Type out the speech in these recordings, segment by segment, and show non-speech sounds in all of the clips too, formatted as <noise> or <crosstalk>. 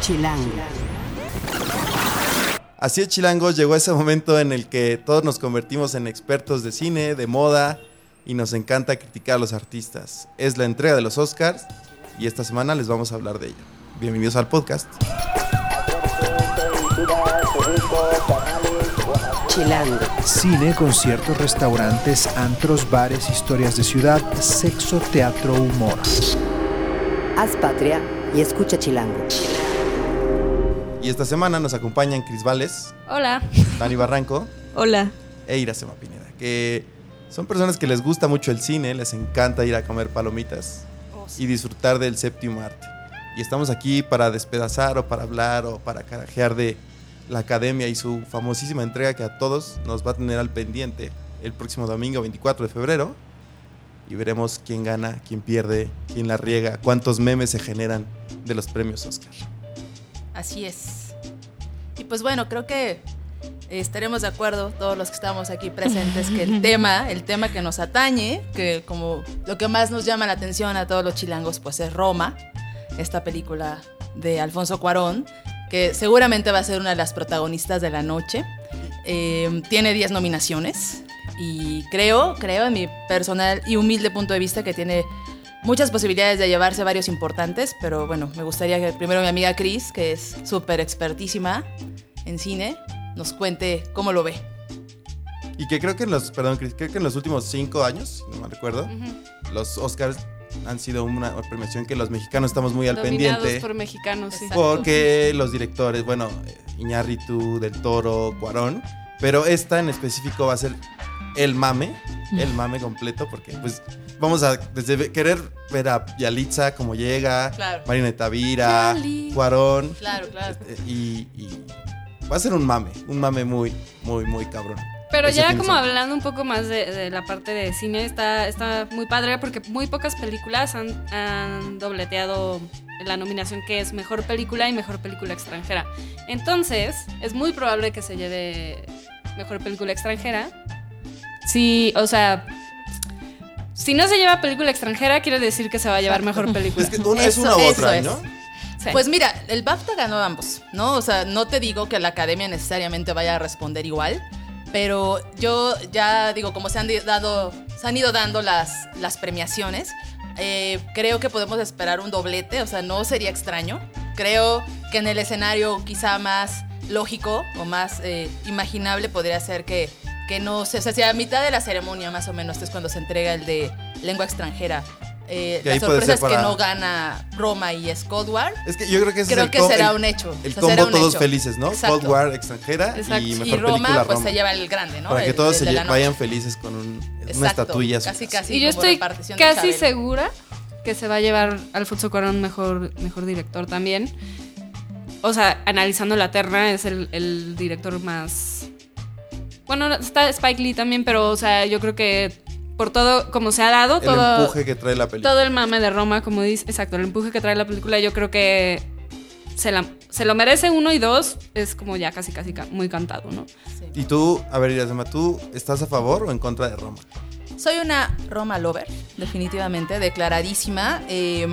Chilango. Así es, chilangos, llegó ese momento en el que todos nos convertimos en expertos de cine, de moda, y nos encanta criticar a los artistas. Es la entrega de los Oscars y esta semana les vamos a hablar de ello. Bienvenidos al podcast. Chilango. Cine, conciertos, restaurantes, antros, bares, historias de ciudad, sexo, teatro, humor. Haz patria y escucha Chilango. Y esta semana nos acompañan Cris Vales, Hola. Dani Barranco Hola. e Iracema Pineda, que son personas que les gusta mucho el cine, les encanta ir a comer palomitas y disfrutar del séptimo arte. Y estamos aquí para despedazar o para hablar o para carajear de la academia y su famosísima entrega que a todos nos va a tener al pendiente el próximo domingo 24 de febrero. Y veremos quién gana, quién pierde, quién la riega, cuántos memes se generan de los premios Oscar. Así es. Y pues bueno, creo que estaremos de acuerdo todos los que estamos aquí presentes que el <laughs> tema, el tema que nos atañe, que como lo que más nos llama la atención a todos los chilangos, pues es Roma, esta película de Alfonso Cuarón, que seguramente va a ser una de las protagonistas de la noche. Eh, tiene 10 nominaciones y creo, creo en mi personal y humilde punto de vista que tiene muchas posibilidades de llevarse varios importantes, pero bueno, me gustaría que primero mi amiga Cris, que es súper expertísima en cine, nos cuente cómo lo ve. Y que creo que en los, perdón, Cris, creo que en los últimos cinco años, si no me recuerdo, los Oscars han sido una premiación que los mexicanos estamos muy al Dominados pendiente. por mexicanos, sí. Exacto. Porque los directores, bueno, eh, Iñárritu, Del Toro, Cuarón, pero esta en específico va a ser el mame, el mame completo, porque pues vamos a desde querer ver a Yalitza como llega, Claro. Marina Tavira. Cuarón, Claro, claro. eh, y, y va a ser un mame, un mame muy, muy, muy cabrón. Pero ya como hablando un poco más de, de la parte de cine, está, está muy padre porque muy pocas películas han, han dobleteado la nominación que es Mejor Película y Mejor Película Extranjera. Entonces, es muy probable que se lleve Mejor Película Extranjera. Sí, o sea... Si no se lleva película extranjera, quiere decir que se va a llevar mejor película. Es que una es Eso- una u eso otra, es. ¿no? Sí. Pues mira, el BAFTA ganó ambos, ¿no? O sea, no te digo que la academia necesariamente vaya a responder igual, pero yo ya digo, como se han dado, se han ido dando las, las premiaciones, eh, creo que podemos esperar un doblete, o sea, no sería extraño. Creo que en el escenario quizá más lógico o más eh, imaginable podría ser que, que no sé, o sea, si a mitad de la ceremonia más o menos es cuando se entrega el de lengua extranjera. Eh, la sorpresa es que no gana Roma y Scotward. Es que yo creo que ese Creo es el que será el- un hecho. El o sea, combo todos hecho. felices, ¿no? Exacto. Cold War extranjera Exacto. y mejor Y Roma, película pues Roma. se lleva el grande, ¿no? Para que todos el se vayan felices con un- una estatuilla. Casi, casi. Y yo estoy casi segura que se va a llevar Alfonso Cuarón mejor, mejor director también. O sea, analizando la terna, es el, el director más. Bueno, está Spike Lee también, pero, o sea, yo creo que por todo, como se ha dado, El todo, empuje que trae la película. todo el mame de Roma, como dice, exacto, el empuje que trae la película, yo creo que se, la- se lo merece uno y dos, es como ya casi, casi ca- muy cantado, ¿no? Sí. Y tú, a ver, Irasema, ¿tú estás a favor o en contra de Roma? Soy una Roma lover, definitivamente, declaradísima. Eh,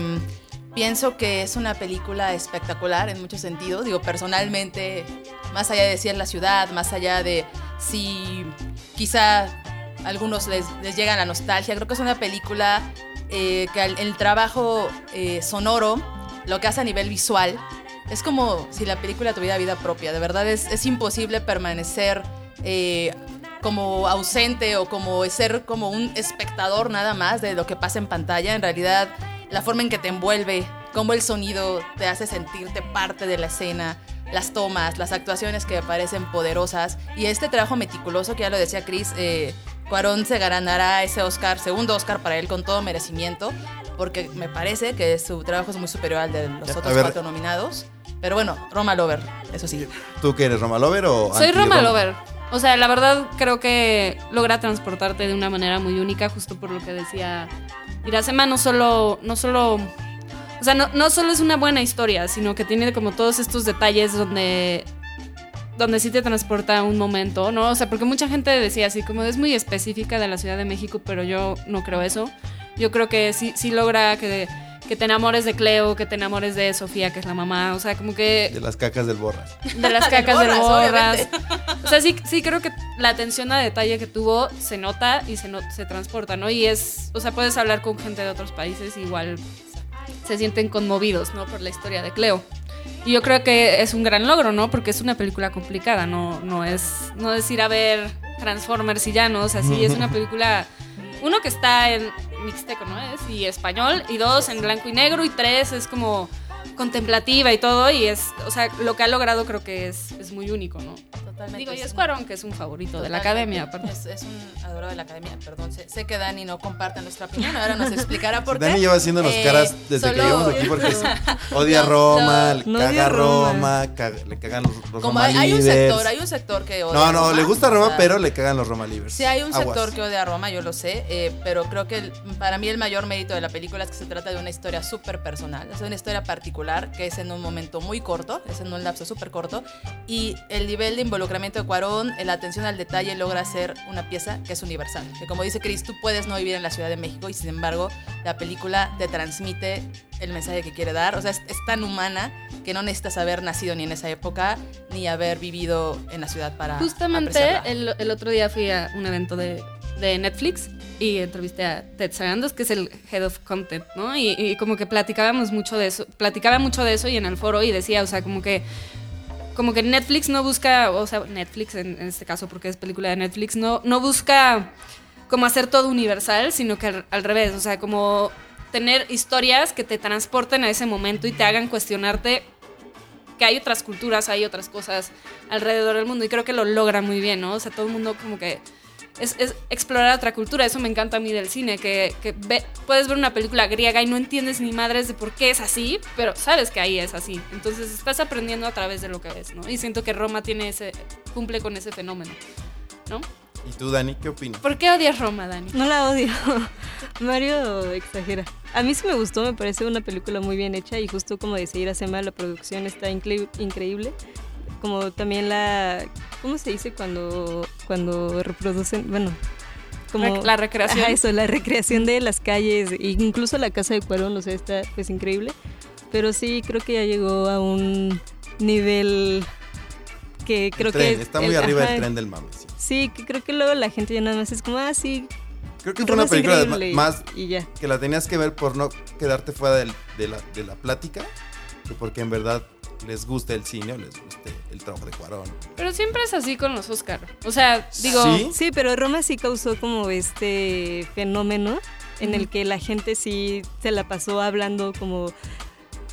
pienso que es una película espectacular en muchos sentidos. Digo, personalmente, más allá de si es la ciudad, más allá de si quizá a algunos les, les llega la nostalgia, creo que es una película eh, que el, trabajo eh, sonoro, lo que hace a nivel visual, es como si la película tuviera vida propia. De verdad es, es imposible permanecer eh, como ausente o como ser como un espectador nada más de lo que pasa en pantalla. En realidad, la forma en que te envuelve, cómo el sonido te hace sentirte parte de la escena, las tomas, las actuaciones que me parecen poderosas y este trabajo meticuloso que ya lo decía Chris, eh, Cuarón se ganará ese Oscar, segundo Oscar para él con todo merecimiento, porque me parece que su trabajo es muy superior al de los otros cuatro nominados. Pero bueno, Roma Lover, eso sí. ¿Tú qué eres, Roma Lover o Soy anti-Roma? Roma Lover. O sea, la verdad creo que logra transportarte de una manera muy única, justo por lo que decía Irasema, no solo, no solo, o sea, no, no solo es una buena historia, sino que tiene como todos estos detalles donde, donde sí te transporta un momento, ¿no? O sea, porque mucha gente decía así, como es muy específica de la Ciudad de México, pero yo no creo eso. Yo creo que sí, sí logra que, que te enamores de Cleo, que te enamores de Sofía, que es la mamá, o sea, como que De las cacas del borras. de las <laughs> cacas del Borras. O sea, sí, sí creo que la atención a detalle que tuvo se nota y se, no- se transporta, ¿no? Y es, o sea, puedes hablar con gente de otros países, igual se sienten conmovidos, ¿no? Por la historia de Cleo. Y yo creo que es un gran logro, ¿no? Porque es una película complicada, no, no, es, no es ir a ver Transformers y ya, ¿no? O sea, sí es una <laughs> película, uno que está en mixteco, ¿no? Es, y español, y dos en blanco y negro, y tres es como contemplativa y todo, y es, o sea, lo que ha logrado creo que es, es muy único, ¿no? Totalmente. Digo, y es Cuarón, que es un favorito de la Totalmente. academia, aparte. Es, es un adorado de la academia, perdón. Sé, sé que Dani no comparte nuestra opinión, ahora nos explicará <laughs> por qué. Dani lleva haciéndonos Eh, caras desde que llegamos aquí porque es- <laughs> odia a No, Roma, no. le No caga odia a Roma. Roma, caga- le cagan los, los Como Roma hay, hay un sector, hay un sector que odia No, no, Roma, le gusta Roma, o sea, pero le cagan los Roma Livers. Sí, hay un Aguas. sector que odia a Roma, yo lo sé, eh, pero creo que el- para mí el mayor mérito de la película es que se trata de una historia súper personal, es una historia particular que es en un momento muy corto, es en un lapso súper corto, y el nivel de involucramiento de Cuarón, eh, la atención al detalle logra ser una pieza que es universal. Que como dice Chris, tú puedes no vivir en la Ciudad de México y sin embargo la película te transmite el mensaje que quiere dar, o sea, es, es tan humana que no necesitas haber nacido ni en esa época ni haber vivido en la ciudad para... Justamente el, el otro día fui a un evento de, de Netflix y entrevisté a Ted Sarandos, que es el Head of Content, ¿no? Y, y como que platicábamos mucho de eso, platicaba mucho de eso y en el foro y decía, o sea, como que como que Netflix no busca, o sea, Netflix en, este caso porque es película de Netflix, no, no busca como hacer todo universal, sino que al, al revés, o sea, como tener historias que te transporten a ese momento y te hagan cuestionarte que hay otras culturas, hay otras cosas alrededor del mundo y creo que lo logra muy bien, ¿no? O sea, todo el mundo como que es, es explorar otra cultura, eso me encanta a mí del cine, que, que ve- puedes ver una película griega y no entiendes ni madres de por qué es así, pero sabes que ahí es así, entonces estás aprendiendo a través de lo que ves, ¿no? Y siento que Roma tiene ese, cumple con ese fenómeno, ¿no? ¿Y tú, Dani, qué opinas? ¿Por qué odias Roma, Dani? No la odio. <laughs> Mario exagera. A mí sí me gustó, me parece una película muy bien hecha y justo como decía Iracema, la producción está incre- increíble. Como también la... ¿Cómo se dice cuando, cuando reproducen? Bueno, como... La recreación. Ajá, eso, la recreación de las calles, e incluso la casa de Cuarón, o sea, está pues increíble. Pero sí, creo que ya llegó a un nivel que creo tren, que... está muy el- arriba ajá, del tren del mame, sí. Sí, que creo que luego la gente ya nada más es como, ah, sí, Creo que fue una película de- increíble", más y ya. que la tenías que ver por no quedarte fuera del- de, la, de la plática, que porque en verdad les gusta el cine o les guste el trabajo de Cuarón. Pero siempre es así con los Oscar. O sea, digo, ¿Sí? Sí, pero Roma sí causó como este fenómeno en el que la gente sí se la pasó hablando como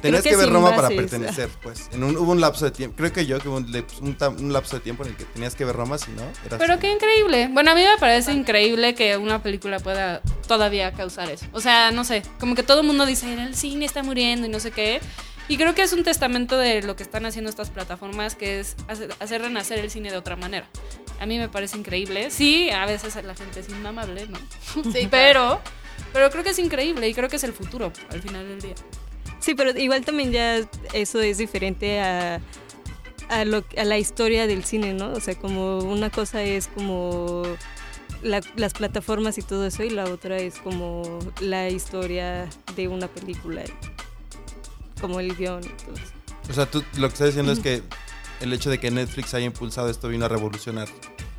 Tenías que que, ver Roma para pertenecer, pues. En un, hubo un lapso de tiempo, creo que yo que hubo un, lapso de tiempo en el que tenías que ver Roma, si no, eras Pero qué increíble. Bueno, a mí me parece increíble que una película pueda todavía causar eso. O sea, no sé, como que todo el mundo dice, el cine está muriendo y no sé qué. Y creo que es un testamento de lo que están haciendo estas plataformas, que es hacer, hacer renacer el cine de otra manera. A mí me parece increíble. Sí, a veces la gente es inmamable, ¿no? Sí, pero, pero creo que es increíble y creo que es el futuro al final del día. Sí, pero igual también ya eso es diferente a, a, lo, a la historia del cine, ¿no? O sea, como una cosa es como la- las plataformas y todo eso y la otra es como la historia de una película, como el guion. O sea, tú lo que estás diciendo es que el hecho de que Netflix haya impulsado esto vino a revolucionar.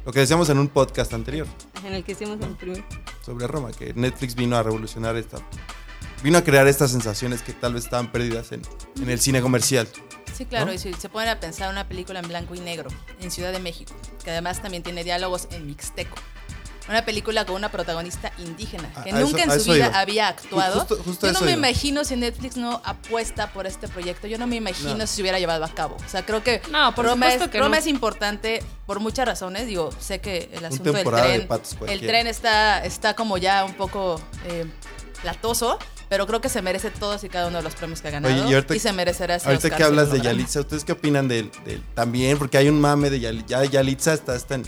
Lo que decíamos en un podcast anterior En el que hicimos el primero. sobre Roma, que Netflix vino a revolucionar esta. Vino a crear estas sensaciones que tal vez estaban perdidas en, en el cine comercial. Sí, claro, ¿No? y si se ponen a pensar una película en blanco y negro, en Ciudad de México, que además también tiene diálogos en mixteco. Una película con una protagonista indígena, que A- a nunca eso- en su vida iba. había actuado. Justo- justo Yo no me iba. imagino si Netflix no apuesta por este proyecto. Yo no me imagino No. si se hubiera llevado a cabo. O sea, creo que No, por Roma, supuesto es, que Roma no. es importante por muchas razones. Digo, sé que el asunto del temporada de tren, patos el tren está, está como ya un poco eh, platoso, pero creo que se merece todos y cada uno de los premios que ha ganado. Oye, y ahorita- se merecerá ese Ahorita Oscar que hablas de. Yalitza, ¿ustedes qué opinan del, del- también? Porque hay un mame de Yalitza. Ya Yalitza está hasta en,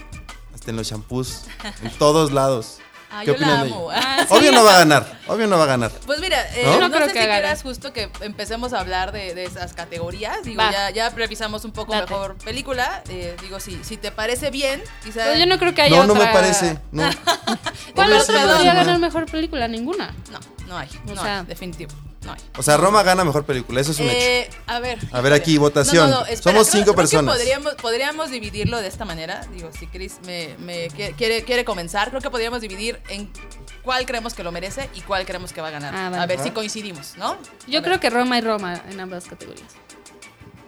hasta en los shampoos, en todos lados. <laughs> Ah, ¿Qué yo opinan la de amo. Ah, sí. Obvio no va a ganar, obvio no va a ganar. Pues mira, eh, ¿No? no, No creo sé que si quieras justo que empecemos a hablar de, de esas categorías. Digo, ya, ya revisamos un poco Date. mejor película. Eh, digo, si, si te parece bien, quizás... Pero yo no creo que haya No, no me otra- parece. No. <laughs> ¿Cuál Obvio otra podría no. ganar mejor película? Ninguna. No, no hay. O No sea- hay, definitivo. No hay. O sea, Roma gana mejor película, eso es un hecho. Eh, a ver. A ver, aquí, votación. espera, Somos creo- cinco creo que personas. podríamos, podríamos dividirlo de esta manera. Digo, si Chris me, me qui- quiere, quiere comenzar, creo que podríamos dividir en cuál creemos que lo merece y cuál creemos que va a ganar. Ah, vale. A ver Ajá. si coincidimos, ¿no? Yo creo que Roma y Roma en ambas categorías.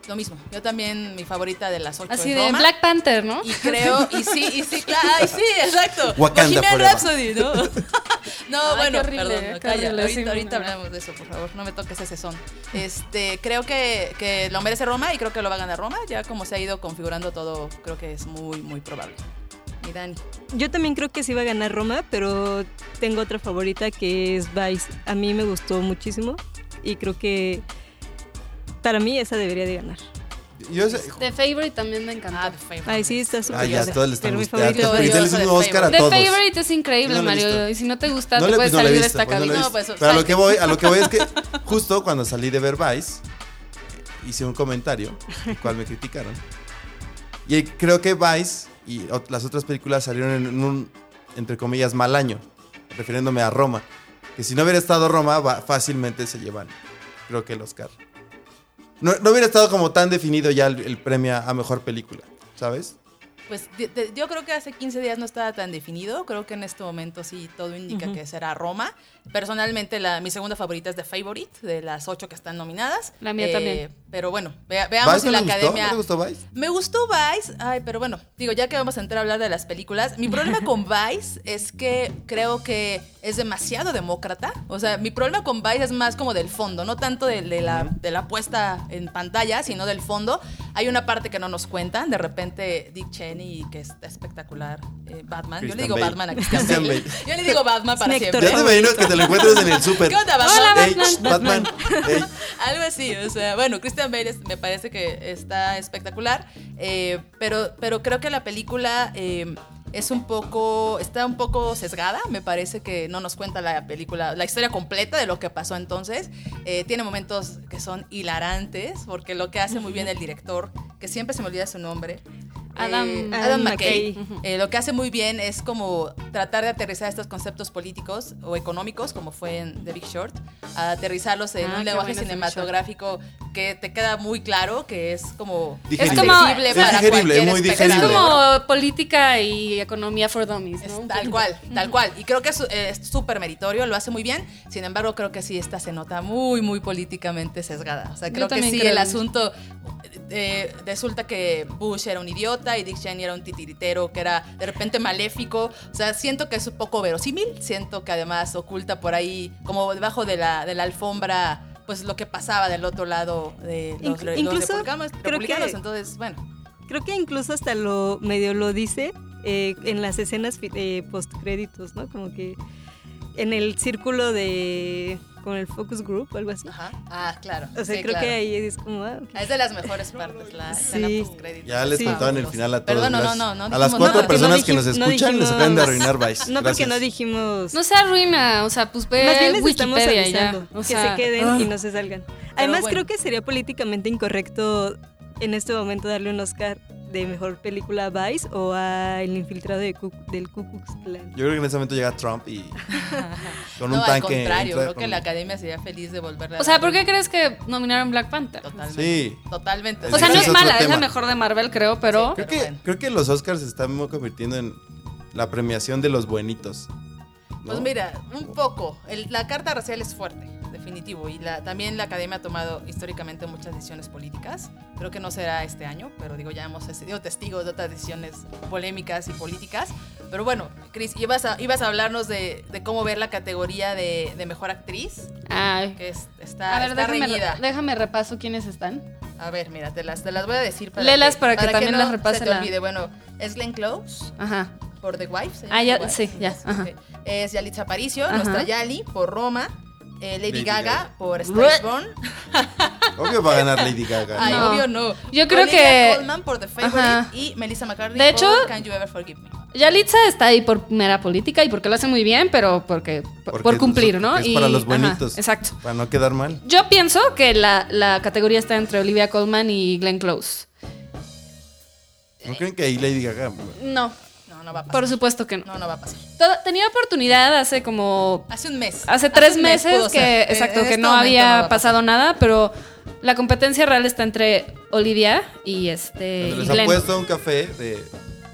Lo mismo. Yo también, mi favorita de las ocho Así es de Roma. Black Panther, ¿no? Y creo, y sí, y sí, <laughs> claro, ay, sí, exacto. Wakanda Bohemian forever. Rhapsody, ¿no? <laughs> no, Ay, bueno, horrible, perdón, qué calla, ahorita, no, ahorita no. hablamos de eso, por favor, no me toques ese son. Este, creo que, que lo merece Roma y creo que lo va a ganar Roma, ya como se ha ido configurando todo, creo que es muy, muy probable. Y Dani. Yo también creo que sí va a ganar Roma, pero tengo otra favorita que es Vice. A mí me gustó muchísimo y creo que para mí esa debería de ganar. Yo sé- The Favorite también me encantó. Ah, The Favorite. Ay, sí, está súper Ah, ya, padre. todos le están gustando. le hicimos de Oscar a The todos. Favorite es increíble, No Mario. Y si no te gusta, No te le- puedes no lo he salir de visto, esta lo he cabina. No, pues, Pero a lo que voy, a lo que voy es que <laughs> justo cuando salí de ver Vice, hice un comentario, el cual me criticaron. Y creo que Vice y las otras películas salieron en un, entre comillas, mal año, refiriéndome a Roma. Que si no hubiera estado Roma, fácilmente se llevan, creo que el Oscar. No, no hubiera estado como tan definido ya el, el premio a mejor película, ¿sabes? Pues de- de- yo creo que hace 15 días no estaba tan definido. Creo que en este momento sí todo indica Ujú. que será Roma. Personalmente, la, mi segunda favorita es The Favorite, de las ocho que están nominadas. Eh, La mía también. Pero bueno, vea- veamos ¿Vice si la gustó? academia. ¿No le gustó Vice? Me gustó Vice, ay, pero bueno, digo, ya que vamos a entrar a hablar de las películas, mi problema <laughs> con Vice es que creo que es demasiado demócrata. O sea, mi problema con Vice es más como del fondo, no tanto de, de la, de la puesta en pantalla, sino del fondo. Hay una parte que no nos cuentan, de repente Dick Cheney, que está espectacular, eh, Batman, yo le Christian digo Bale. Batman a Christian Christian Bale. Bale. Yo le digo Batman para siempre. Ya te imagino que te lo encuentres en el súper. ¿Qué onda, Batman? Hola, Batman. Batman. Ey. <laughs> Algo así, o sea, bueno, Christian Bale es- me parece que está espectacular, eh, pero, pero creo que la película eh, es un poco, está un poco sesgada, me parece que no nos cuenta la película, la historia completa de lo que pasó entonces, Eh, tiene momentos que son hilarantes, porque lo que hace muy bien el director, que siempre se me olvida su nombre, Adam- eh, Adam McKay, McKay. eh, lo que hace muy bien es como tratar de aterrizar estos conceptos políticos o económicos, como fue en The Big Short, a aterrizarlos en Ah, un lenguaje bueno, cinematográfico que te queda muy claro, que es como Digerible. Es como- Es para digerible, cualquier muy Es digerible. espectador. como política y economía for dummies, Es ¿no? tal cual, tal cual. Y creo que es eh, es súper meritorio, lo hace muy bien. Sin embargo, creo que sí, esta se nota muy, muy políticamente sesgada. O sea, creo que sí, creo el asunto. Eh, resulta que Bush era un idiota y Dick Cheney era un titiritero que era de repente maléfico. O sea, siento que es un poco verosímil. Siento que además oculta por ahí, como debajo de la, de la alfombra, pues lo que pasaba del otro lado de los, Inclu- los incluso republicanos. creo que- Entonces, bueno. Creo que incluso hasta lo medio lo dice eh, en las escenas eh, post créditos, ¿no? Como que en el círculo de con el focus group o algo así. Ajá. Ah, claro. O sea, Sí, creo claro. que ahí es como ah. Es de las mejores partes, la escena Sí. post-créditos. Ya les Sí. contaban el final a todos. Perdón, no, no, no, no a las cuatro personas No que nos escuchan les acaban de arruinar Vice. No, porque no dijimos. No se arruina, o sea, pues ve Más bien les estamos ya. avisando que se queden ah. y no se salgan. Además, bueno. creo que sería políticamente incorrecto en este momento darle un Oscar de mejor película Vice o a El infiltrado de Ku- del Ku Klux Klan. Yo creo que en ese momento llega Trump y <laughs> con no, un al tanque. contrario, entra creo que la academia sería feliz de volverle a O sea, ¿por qué crees que nominaron Black Panther? Totalmente. Sí. Totalmente. O sea, no es mala, es la mejor de Marvel, creo, pero Sí. Creo Pero que, bueno. creo que los Oscars se están convirtiendo en la premiación de los buenitos. ¿no? Pues mira, un poco. El- la carta racial es fuerte, definitivo. Y la, también la academia ha tomado históricamente muchas decisiones políticas. Creo que no será este año, pero digo, ya hemos sido testigos de otras decisiones polémicas y políticas. Pero bueno, Cris, ibas a, ibas a hablarnos de, de cómo ver la categoría de, de mejor actriz, Ay. que es- está, A ver, está déjame, reñida. déjame repaso quiénes están. A ver, mira, te las, te las voy a decir para Léelas para que también no las repase se te la- olvide. Bueno, es Glenn Close Ajá. por The Wife. ¿se llama Ah, ya, sí, ya, ajá. Es Yalitza Aparicio, nuestra Yali por Roma. Eh, Lady, Lady Gaga, Gaga. por <laughs> Spaceborne. Obvio va a ganar Lady Gaga. Ay, No. obvio no. Yo creo Olivia que- Colman por The Favorite Ajá. y Melissa McCarthy De hecho- por Can You Ever Forgive Me. Yalitza está ahí por mera política y porque lo hace muy bien, pero porque por, Porque por cumplir, ¿no? Es para Y- los ajá, buenitos. exacto. Para no quedar mal. Yo pienso que la, la categoría está entre Olivia Colman y Glenn Close. ¿No creen que ahí Lady Gaga? No. No, va a pasar. Por supuesto que no. No, no va a pasar. Tenía oportunidad hace como Hace un mes. hace tres mes meses que exacto en que este no había pasado nada, pero la competencia real está entre Olivia y este y les Glenn. apuesto un café de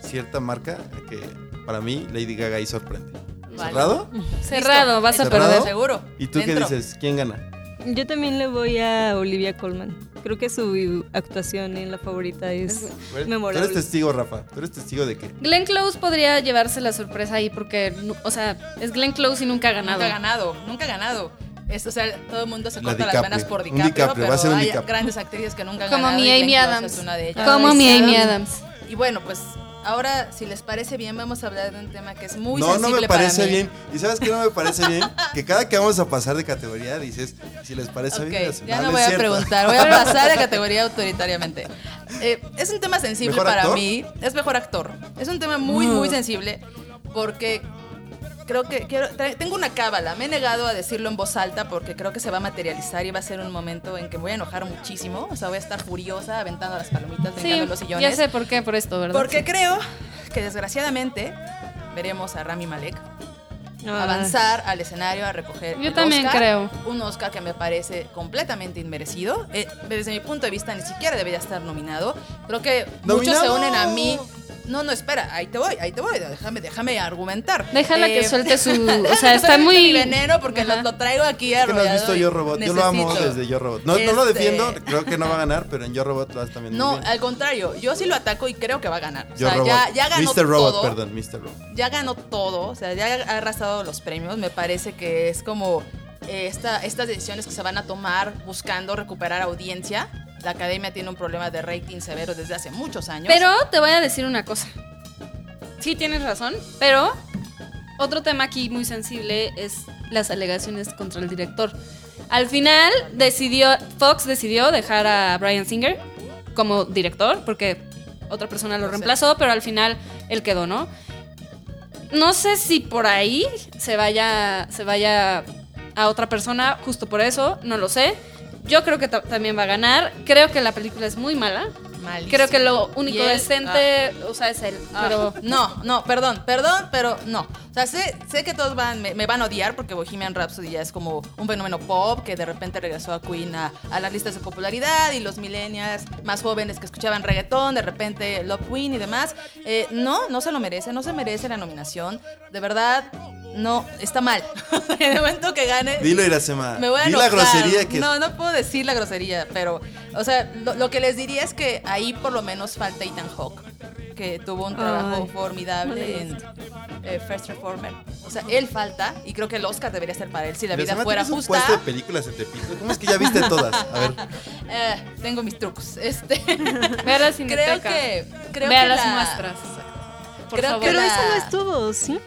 cierta marca que para mí Lady Gaga ahí sorprende. Vale. ¿Cerrado? Cerrado, vas a ¿Cerrado? perder. Seguro. ¿Y tú qué dices? ¿Quién gana? Yo también le voy a Olivia Colman. Creo que su actuación en la favorita es Tú eres memorable. testigo, Rafa. Tú eres testigo de que. Glenn Close podría llevarse la sorpresa ahí porque, o sea, es Glenn Close y nunca ha ganado. Nunca ha ganado, nunca ha ganado. Es, o sea, todo el mundo se La corta las DiCaprio. venas por DiCaprio, DiCaprio, pero va a ser hay DiCaprio. grandes actrices que nunca han Como ganado. mi y Amy Adams. es una de ellas. Como Ay, mi. Amy Adams. Y bueno, pues ahora, si les parece bien, vamos a hablar de un tema que es muy no, no sensible me parece para mí. bien. ¿Y sabes qué no me parece bien? <laughs> Que cada que vamos a pasar de categoría dices, si les parece Ok, bien. ya no, no no voy a preguntar, voy a <laughs> pasar de categoría autoritariamente. Eh, es un tema sensible ¿Mejor para actor? mí, es mejor actor. Es un tema muy, muy sensible porque creo que quiero, tengo una cábala. Me he negado a decirlo en voz alta porque creo que se va a materializar y va a ser un momento en que me voy a enojar muchísimo. O sea, voy a estar furiosa aventando las palomitas, Sí, brincando los sillones. ya sé por qué, por esto, ¿verdad? Porque creo que desgraciadamente veremos a Rami Malek Ah, avanzar al escenario a recoger. Yo el también Oscar, creo. Un Oscar que me parece completamente inmerecido. Eh, desde mi punto de vista, ni siquiera debería estar nominado. Creo que muchos se unen a mí. No, no, espera, ahí te voy, ahí te voy. Déjame, déjame argumentar. Déjala Eh, que suelte su. <laughs> O sea, que está muy. veneno porque lo, lo traigo aquí ¿Qué no has visto Yo Robot? Yo lo amo desde Yo Robot. No, no lo Este- defiendo, creo que no va a ganar, pero en Yo Robot lo hace también muy No, bien. al contrario, yo sí lo ataco y creo que va a ganar. O Yo sea, Robot. ya, ya ganó Mr. Robot, todo. perdón, Mr. Robot. ya ganó todo, o sea, ya ha arrasado los premios. Me parece que es como eh, esta, estas decisiones que se van a tomar buscando recuperar audiencia. La academia tiene un problema de rating severo desde hace muchos años. Pero te voy a decir una cosa. Sí, tienes razón, pero otro tema aquí muy sensible es las alegaciones contra el director. Al final decidió, Fox decidió dejar a Brian Singer como director, porque otra persona lo reemplazó, pero al final él quedó, ¿no? No sé si por ahí se vaya, se vaya a otra persona, justo por eso, no lo sé. Yo creo que ta- también va a ganar. Creo que la película es muy mala. Malísimo. Creo que lo único él- decente, o sea, es él. Ah, Pero no, no, perdón, perdón, pero no. O sea, sé, sé que todos van, me, me van a odiar porque Bohemian Rhapsody ya es como un fenómeno pop que de repente regresó a Queen a, a las listas de popularidad y los millennials más jóvenes que escuchaban reggaetón, de repente Love Queen y demás. Eh, no, no se lo merece, no se merece la nominación. De verdad, no, está mal. <laughs> en el momento que gane, Dilo, Iracema. me voy a Di la grosería que No, no puedo decir la grosería, pero, o sea, lo, lo que les diría es que ahí por lo menos falta Ethan Hawke, que tuvo un trabajo Ay, formidable en eh, First Reformer. O sea, él falta y creo que el Oscar debería ser para él si la vida Iracema, fuera ¿tienes un justa. puesto de películas en Tepito? ¿Cómo es que ya viste todas? A ver. <laughs> Eh, tengo mis trucos. Este, <laughs> Ve la creo que, creo Vea que las la- muestras. Por Creo favor. que Pero la- esa no estuvo, ¿sí?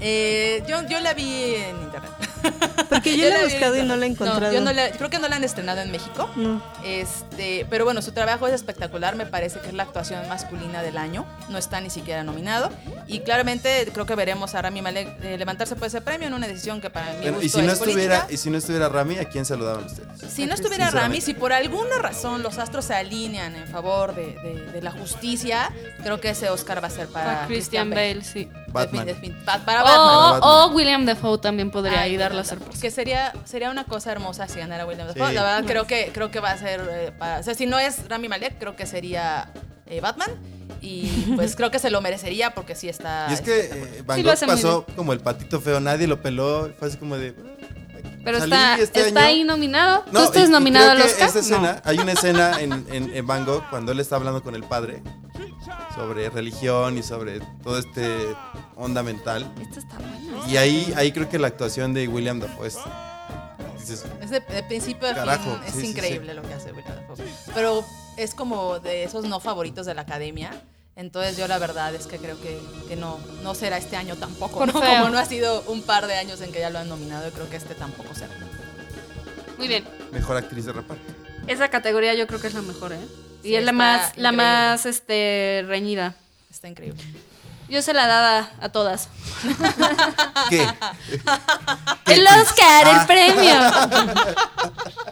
Eh, yo, yo la vi en internet. <laughs> Porque yo la he buscado y no la he encontrado. yo no la- creo que no la han estrenado en México. No. Este, pero bueno, su trabajo es espectacular, me parece que es la actuación masculina del año, no está ni siquiera nominado y claramente creo que veremos a Rami Malek eh, levantarse por ese premio en una decisión que para mí Bueno, y si no es estuviera, política. y si no estuviera Rami, ¿a quién saludaban ustedes? Si no estuviera Rami, si por alguna razón los astros se alinean en favor de, de- de la justicia, creo que ese Oscar va a ser para, Para Christian Bale, sí. Batman. Para Batman. O, o William Defoe también podría Ay, ayudar la bueno, sorpresa. Que sería, sería una cosa hermosa si ganara William Dafoe. Sí. La verdad, creo que, creo que va a ser. eh, para- o sea, si no es Rami Malek, creo que sería eh, Batman. Y <laughs> pues creo que se lo merecería porque sí está. Y es que eh, Van Sí, Gogh muy pasó como el patito feo, nadie lo peló, fue así como de... Pero salí está, este está año. ahí nominado. ¿Tú No, y- estás y nominado que Oscar? esa escena, No. Hay una <laughs> escena en, en, en Van Gogh cuando él está hablando con el padre sobre religión y sobre todo este onda mental. Esto está bueno. Y ahí, ahí creo que la actuación de William Dafoe es... dices, Es de, de principio a Carajo, fin. Es sí, sí, increíble lo que hace William Dafoe. Pero es como de esos no favoritos de la academia. Entonces yo la verdad es que creo que, que no, no será este año tampoco. Como no ha sido un par de años en que ya lo han nominado, creo que este tampoco será. Muy bien. mejor actriz de reparto. Esa categoría yo creo que es la mejor, ¿eh? Y es la más, la más este, reñida. Está increíble. Yo se la daba a todas. ¿Qué? <laughs> El Oscar, el premio. <laughs>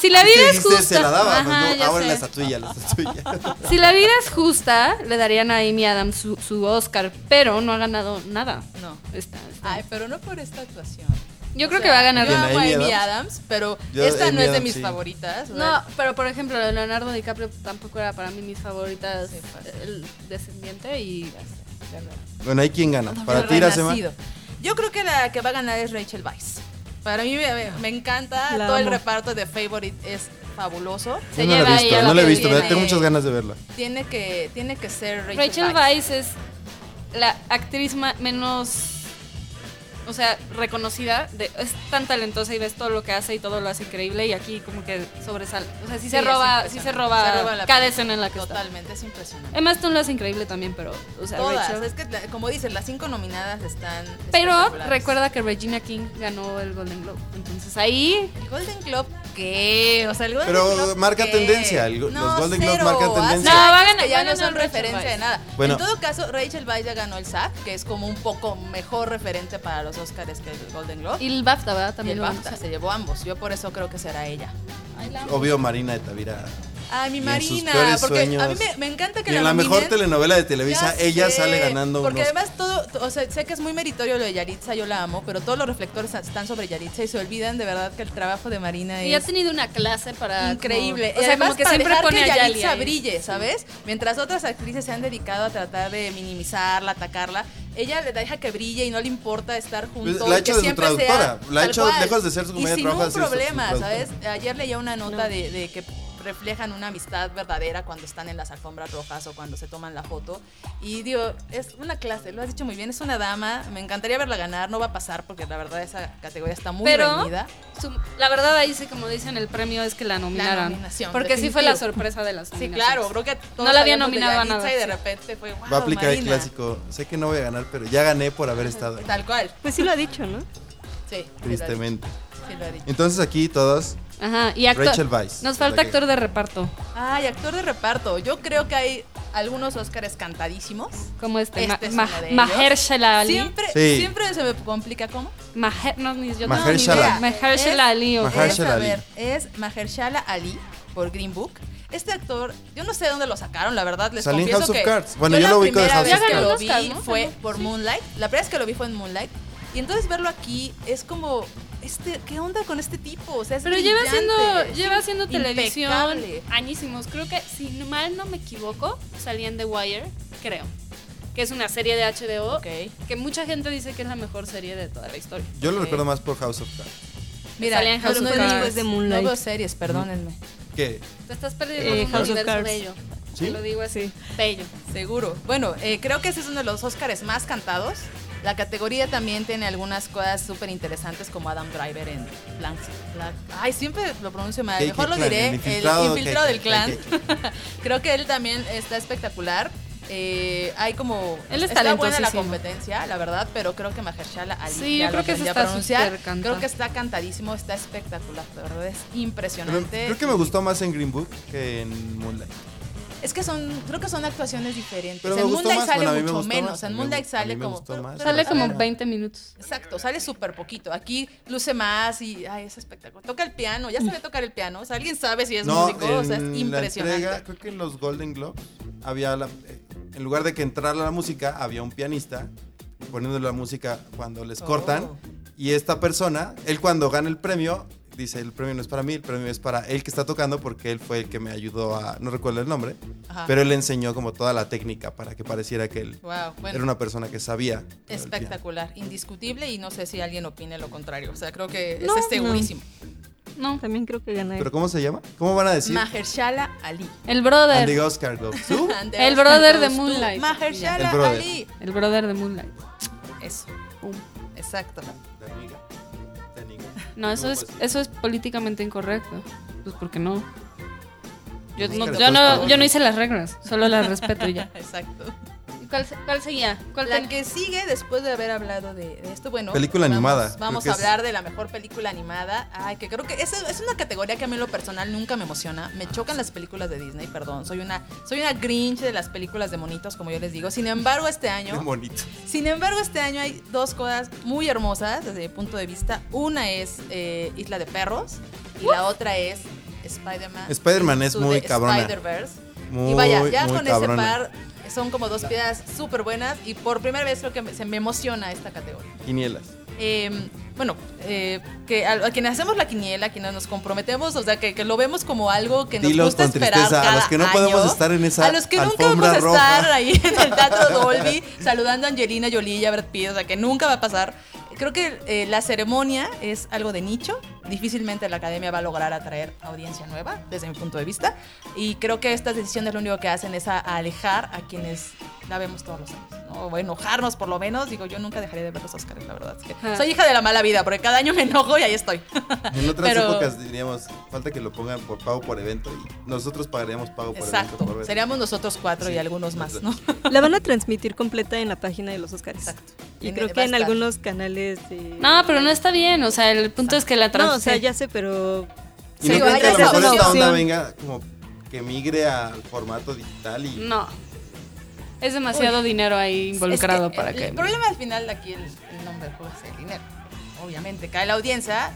si la vida es justa. se la daba. Ajá, pues, no, ya ahora sé. la estatuilla, la estatuilla. <laughs> Si la vida es justa, le darían a Amy Adams su, su Oscar, pero no ha ganado nada. No. Está- está- Ay, pero no por esta actuación. Yo O creo sea, que va a ganar. Yo ¿Quién, amo a Amy Adams? Adams, pero Yo, esta Amy no es de mis sí. favoritas. o No, pero por ejemplo, Leonardo DiCaprio tampoco era para mí mis favoritas. Sí, el descendiente y. Bueno, ahí quién gana. Para ti. Renacido. Yo creo que la que va a ganar es Rachel Weisz. Para mí me, me encanta, La todo el reparto de Favorite es fabuloso. Se no la lleva he visto, ella no la la he visto, pero tiene- tengo muchas ganas de verla. Tiene que, tiene que ser Rachel, Rachel Weisz. Es la actriz ma- menos. O sea, reconocida. De, es tan talentosa y ves todo lo que hace y todo lo hace increíble. Y aquí, como que sobresale. O sea, sí, Sí, se roba, sí se roba, Se roba la cada película. escena en la que está. Totalmente, es impresionante. Emma Stone lo hace increíble también, pero. O sea, Todas, Rachel- es que como dices, las cinco nominadas están Pero recuerda que Regina King ganó el Golden Globe. Entonces ahí. ¿El Golden Globe qué? O sea, el Golden Pero Globe marca ¿qué? tendencia, el- los Golden Globes marcan tendencia. No, va a ya no son referencia de nada. Bueno. En todo caso, Rachel Weisz ya ganó el SAG, que es como un poco mejor referente para los Oscars que el Golden Globe. Y el BAFTA, ¿verdad? Y También el lo BAFTA, se llevó ambos. Yo por eso creo que será ella. Obvio, Marina de Tavira. Ay, mi Y Marina, porque a mí me, me encanta que Y la en la mejor telenovela de Televisa, Ya ella sé, sale ganando Porque unos. además todo, o sea, sé que es muy meritorio lo de Yaritza, yo la amo, pero todos los reflectores están sobre Yaritza y se olvidan de verdad que el trabajo de Marina Y ha es tenido una clase para. increíble. como- y o sea, además como que para siempre dejar pone que a Yaritza ahí. brille, ¿sabes? Mientras otras actrices se han dedicado a tratar de minimizarla, atacarla, ella le deja que brille y no le importa estar juntos. Pues, la ha y hecho que de su sea traductora. La ha hecho, lejos de ser su Y comedia, sin un así, su- su problema. ¿sabes? Ayer leía una nota de, de que reflejan una amistad verdadera cuando están en las alfombras rojas o cuando se toman la foto. Y digo, es una clase, lo has dicho muy bien, es una dama, me encantaría verla ganar, no va a pasar porque la verdad esa categoría está muy Pero reñida. su- la verdad ahí sí, como dicen, el premio es que la nominaran. nominación, porque sí fue la definitivo. sorpresa de las Sí, claro, creo que todos No la había nominado a nada, Y de sí. repente fue, wow, Va a aplicar el Marina". clásico. Sé que no voy a ganar, pero ya gané por haber estado ahí. Tal cual. Pues sí lo ha dicho, ¿no? Sí. sí lo ha dicho, Tristemente. Sí lo ha dicho. Entonces aquí todos. Ajá, y actor. Rachel Weisz, Nos la falta que- actor de reparto, Ay, actor de reparto. Yo creo que hay algunos Oscars cantadísimos. como este, Este es Ma- Ma-. Mahershala Ali. Siempre, Sí. siempre se me complica cómo. Maher, no, ni yo Mahershala. no, ni idea. Mahershala Ali. ok. Maher- Es, Mahershala a Ali. ver, es Mahershala Ali por Green Book. Este actor, yo no sé de dónde lo sacaron, la verdad, les en confieso House of que Cards. Bueno, yo la lo ubico de primera House vez of que Cards. lo Ya vi ganó el Oscar, ¿no? fue por Moonlight. La primera vez que lo vi fue en Moonlight. Y entonces verlo aquí es como, este, ¿qué onda con este tipo? O sea, es Pero lleva haciendo, lleva haciendo televisión añísimos. Creo que, si mal no me equivoco, salía en The Wire, creo. Que es una serie de HBO Ok. que mucha gente dice que es la mejor serie de toda la historia. Yo lo recuerdo más por House of Cards. Mira, Salía en no, House of Cards. Después de Moonlight. No veo series, perdónenme. ¿Qué? Te estás perdiendo Eh, un House of universo Cards. bello. ¿Sí? Te lo digo así. Sí. Bello. Seguro. Bueno, eh, creo que ese es uno de los Oscars más cantados. La categoría también tiene algunas cosas súper interesantes como Adam Driver en Blank. Black- Ay, siempre lo pronuncio mal. ¿Qué- Mejor lo diré. ¿El El infiltrado? infiltrado, ¿Qué- del clan. <laughs> creo que él también está espectacular. Eh, hay como Él es está buena la competencia, la verdad, pero creo que Mahershala Ali Sí, yo creo que eso está cantado. Creo que está cantadísimo, está espectacular, de verdad es Pero impresionante. creo que me gustó más en Green Book que en Moonlight. Es que son, creo que son actuaciones diferentes. Pero en Moonlight más, sale bueno, me mucho menos. más, En Moonlight sale como. Sale como Ajá. 20 minutos. Exacto, sale súper poquito. Aquí luce más y ay, es espectacular. Toca el piano, ya sabe tocar el piano. O sea, alguien sabe si es no, músico, o sea, es impresionante. entrega, creo que en los Golden Globes había la- eh, en lugar de que entrara la música, había un pianista poniendo la música cuando les cortan. Oh. Y esta persona, él cuando gana el premio, dice, el premio no es para mí, el premio es para él que está tocando porque él fue el que me ayudó a, no recuerdo el nombre, Ajá. pero él le enseñó como toda la técnica para que pareciera que él Wow, bueno, era una persona que sabía. espectacular, indiscutible y no sé si alguien opine lo contrario. O sea, creo que No, ese es segurísimo. No, También creo que gana él. ¿Pero cómo se llama? ¿Cómo van a decir? Mahershala Ali. el brother. <laughs> El the brother de Moonlight. Mahershala El brother. Ali. El brother de Moonlight. Eso. Exacto. De amiga. No, eso No, es, pues. eso es políticamente incorrecto. Pues porque no. Yo Pues no, yo no, yo no hice las reglas, solo las respeto y ya. <laughs> Exacto. ¿Y ¿Cuál, cuál seguía? ¿Cuál La ten- que sigue después de haber hablado de, de esto, bueno. Película vamos- animada, Vamos a es- hablar de la mejor película animada. Ay, que creo que es, es una categoría que a mí en lo personal nunca me emociona. Me chocan las películas de Disney, perdón. Soy una, soy una grinch de las películas de monitos, como yo les digo. Sin embargo, este Qué año. <laughs> bonito. Sin embargo, este año hay dos cosas muy hermosas desde mi punto de vista. Una es eh, Isla de Perros y la otra es Spider-Man. Spider-Man es muy de cabrona. Spider-Verse. Muy, y vaya, ya muy con cabrona. ese par son como dos piedras súper buenas y por primera vez creo que se me emociona esta categoría. Quinielas. Eh, bueno, eh, que a, a quienes hacemos la quiniela, a quienes nos comprometemos, o sea, que, que lo vemos como algo que nos gusta con esperar tristeza, a los que no podemos estar en esa a los que nunca vamos a roja. estar ahí en el Teatro <laughs> Dolby saludando a Angelina Jolie y a Brad Pitt, o sea, que nunca va a pasar. Creo que eh, la ceremonia es algo de nicho. Difícilmente la academia va a lograr atraer audiencia nueva, desde mi punto de vista. Y creo que estas decisiones lo único que hacen es alejar a quienes la vemos todos los años. ¿No? O enojarnos por lo menos. Digo, yo nunca dejaré de ver los Oscars, la verdad. Es que Ah. soy hija de la mala vida, porque cada año me enojo y ahí estoy. En otras <laughs> Pero- épocas diríamos, falta que lo pongan por pago por evento y nosotros pagaríamos pago por evento. Exacto. Seríamos nosotros cuatro Sí, y algunos más, ¿no? <laughs> La van a transmitir completa en la página de los Oscars. Exacto. Y En- creo que en algunos canales de... No, pero no está bien. O sea, el punto es que la trans No, o sea, ya sé, pero... Y Sí, no que a lo mejor esta onda venga como que migre al formato digital y No. Es demasiado dinero ahí involucrado Es que para el, que. El problema al final de aquí, el, el nombre del juego es el dinero. Obviamente, cae la audiencia,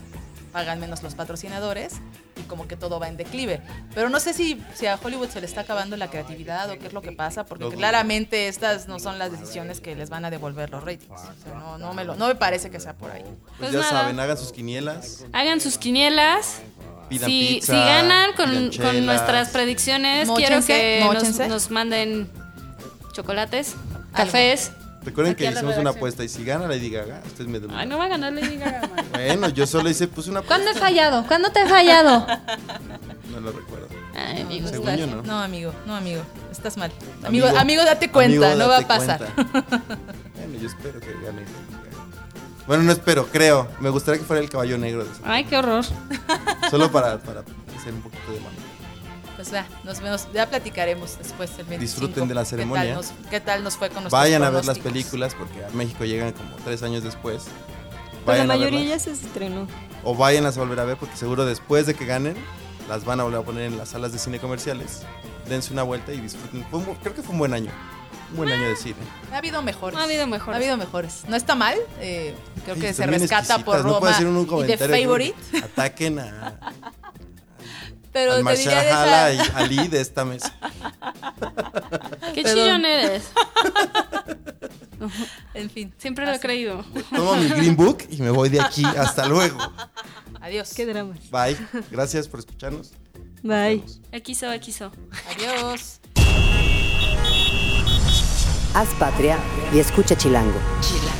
pagan menos los patrocinadores y como que todo va en declive. Pero no sé si, si a Hollywood se le está acabando la creatividad o qué es lo que pasa, porque claramente estas no son las decisiones que les van a devolver los ratings. O sea, no, no, me lo, no me parece que sea por ahí. pues Pues ya nada. saben, hagan sus quinielas, Hagan sus quinielas. pidan Si, pizza, si ganan con, con nuestras predicciones, Móchense, quiero que nos manden chocolates, cafés. Recuerden Aquí que hicimos una apuesta y si gana Lady Gaga, ustedes me devuelven. Ay, no va a ganar Lady Gaga. <laughs> Bueno, yo solo hice, puse una ¿Cuándo he apuesta. fallado? ¿Cuándo te he fallado? <laughs> No lo recuerdo. Ay, amigo. Según yo no. No, amigo, no, amigo, estás mal. Amigo, Amigo, amigo, date cuenta, Amigo, no va a pasar. bueno, yo espero que gane Lady Gaga. Bueno, no espero, creo. Me gustaría que fuera el caballo negro de Ay, qué horror. Solo para, para hacer un poquito de mano. Pues ya, nos vemos, ya platicaremos después el 25. Disfruten de la ¿Qué tal ceremonia. nos- ¿Qué tal nos, fue con nuestros Vayan a ver las películas porque a México llegan como tres años después. Pero la Vayan mayoría ya se estrenó. O vayan a volver a ver porque seguro después de que ganen las van a volver a poner en las salas de cine comerciales. Dense una vuelta y disfruten. Fue creo que fue un buen año. Un buen año de cine. Ha habido mejores. Ha habido mejores. Ha habido mejores. No está mal. eh, creo que se rescata por Roma No puedo decir un y The Favorite. Ataquen a, <laughs> Pero al te diría de Marshala esa- y Ali de esta mesa. <laughs> Qué Perdón. chillón eres. <laughs> En fin. Siempre lo he creído. Tomo mi Green Book y me voy de aquí. <laughs> Hasta luego. Adiós. Qué drama. Bye. Gracias por escucharnos. Bye. XO, XO. Adiós. Haz patria y escucha Chilango. Chila.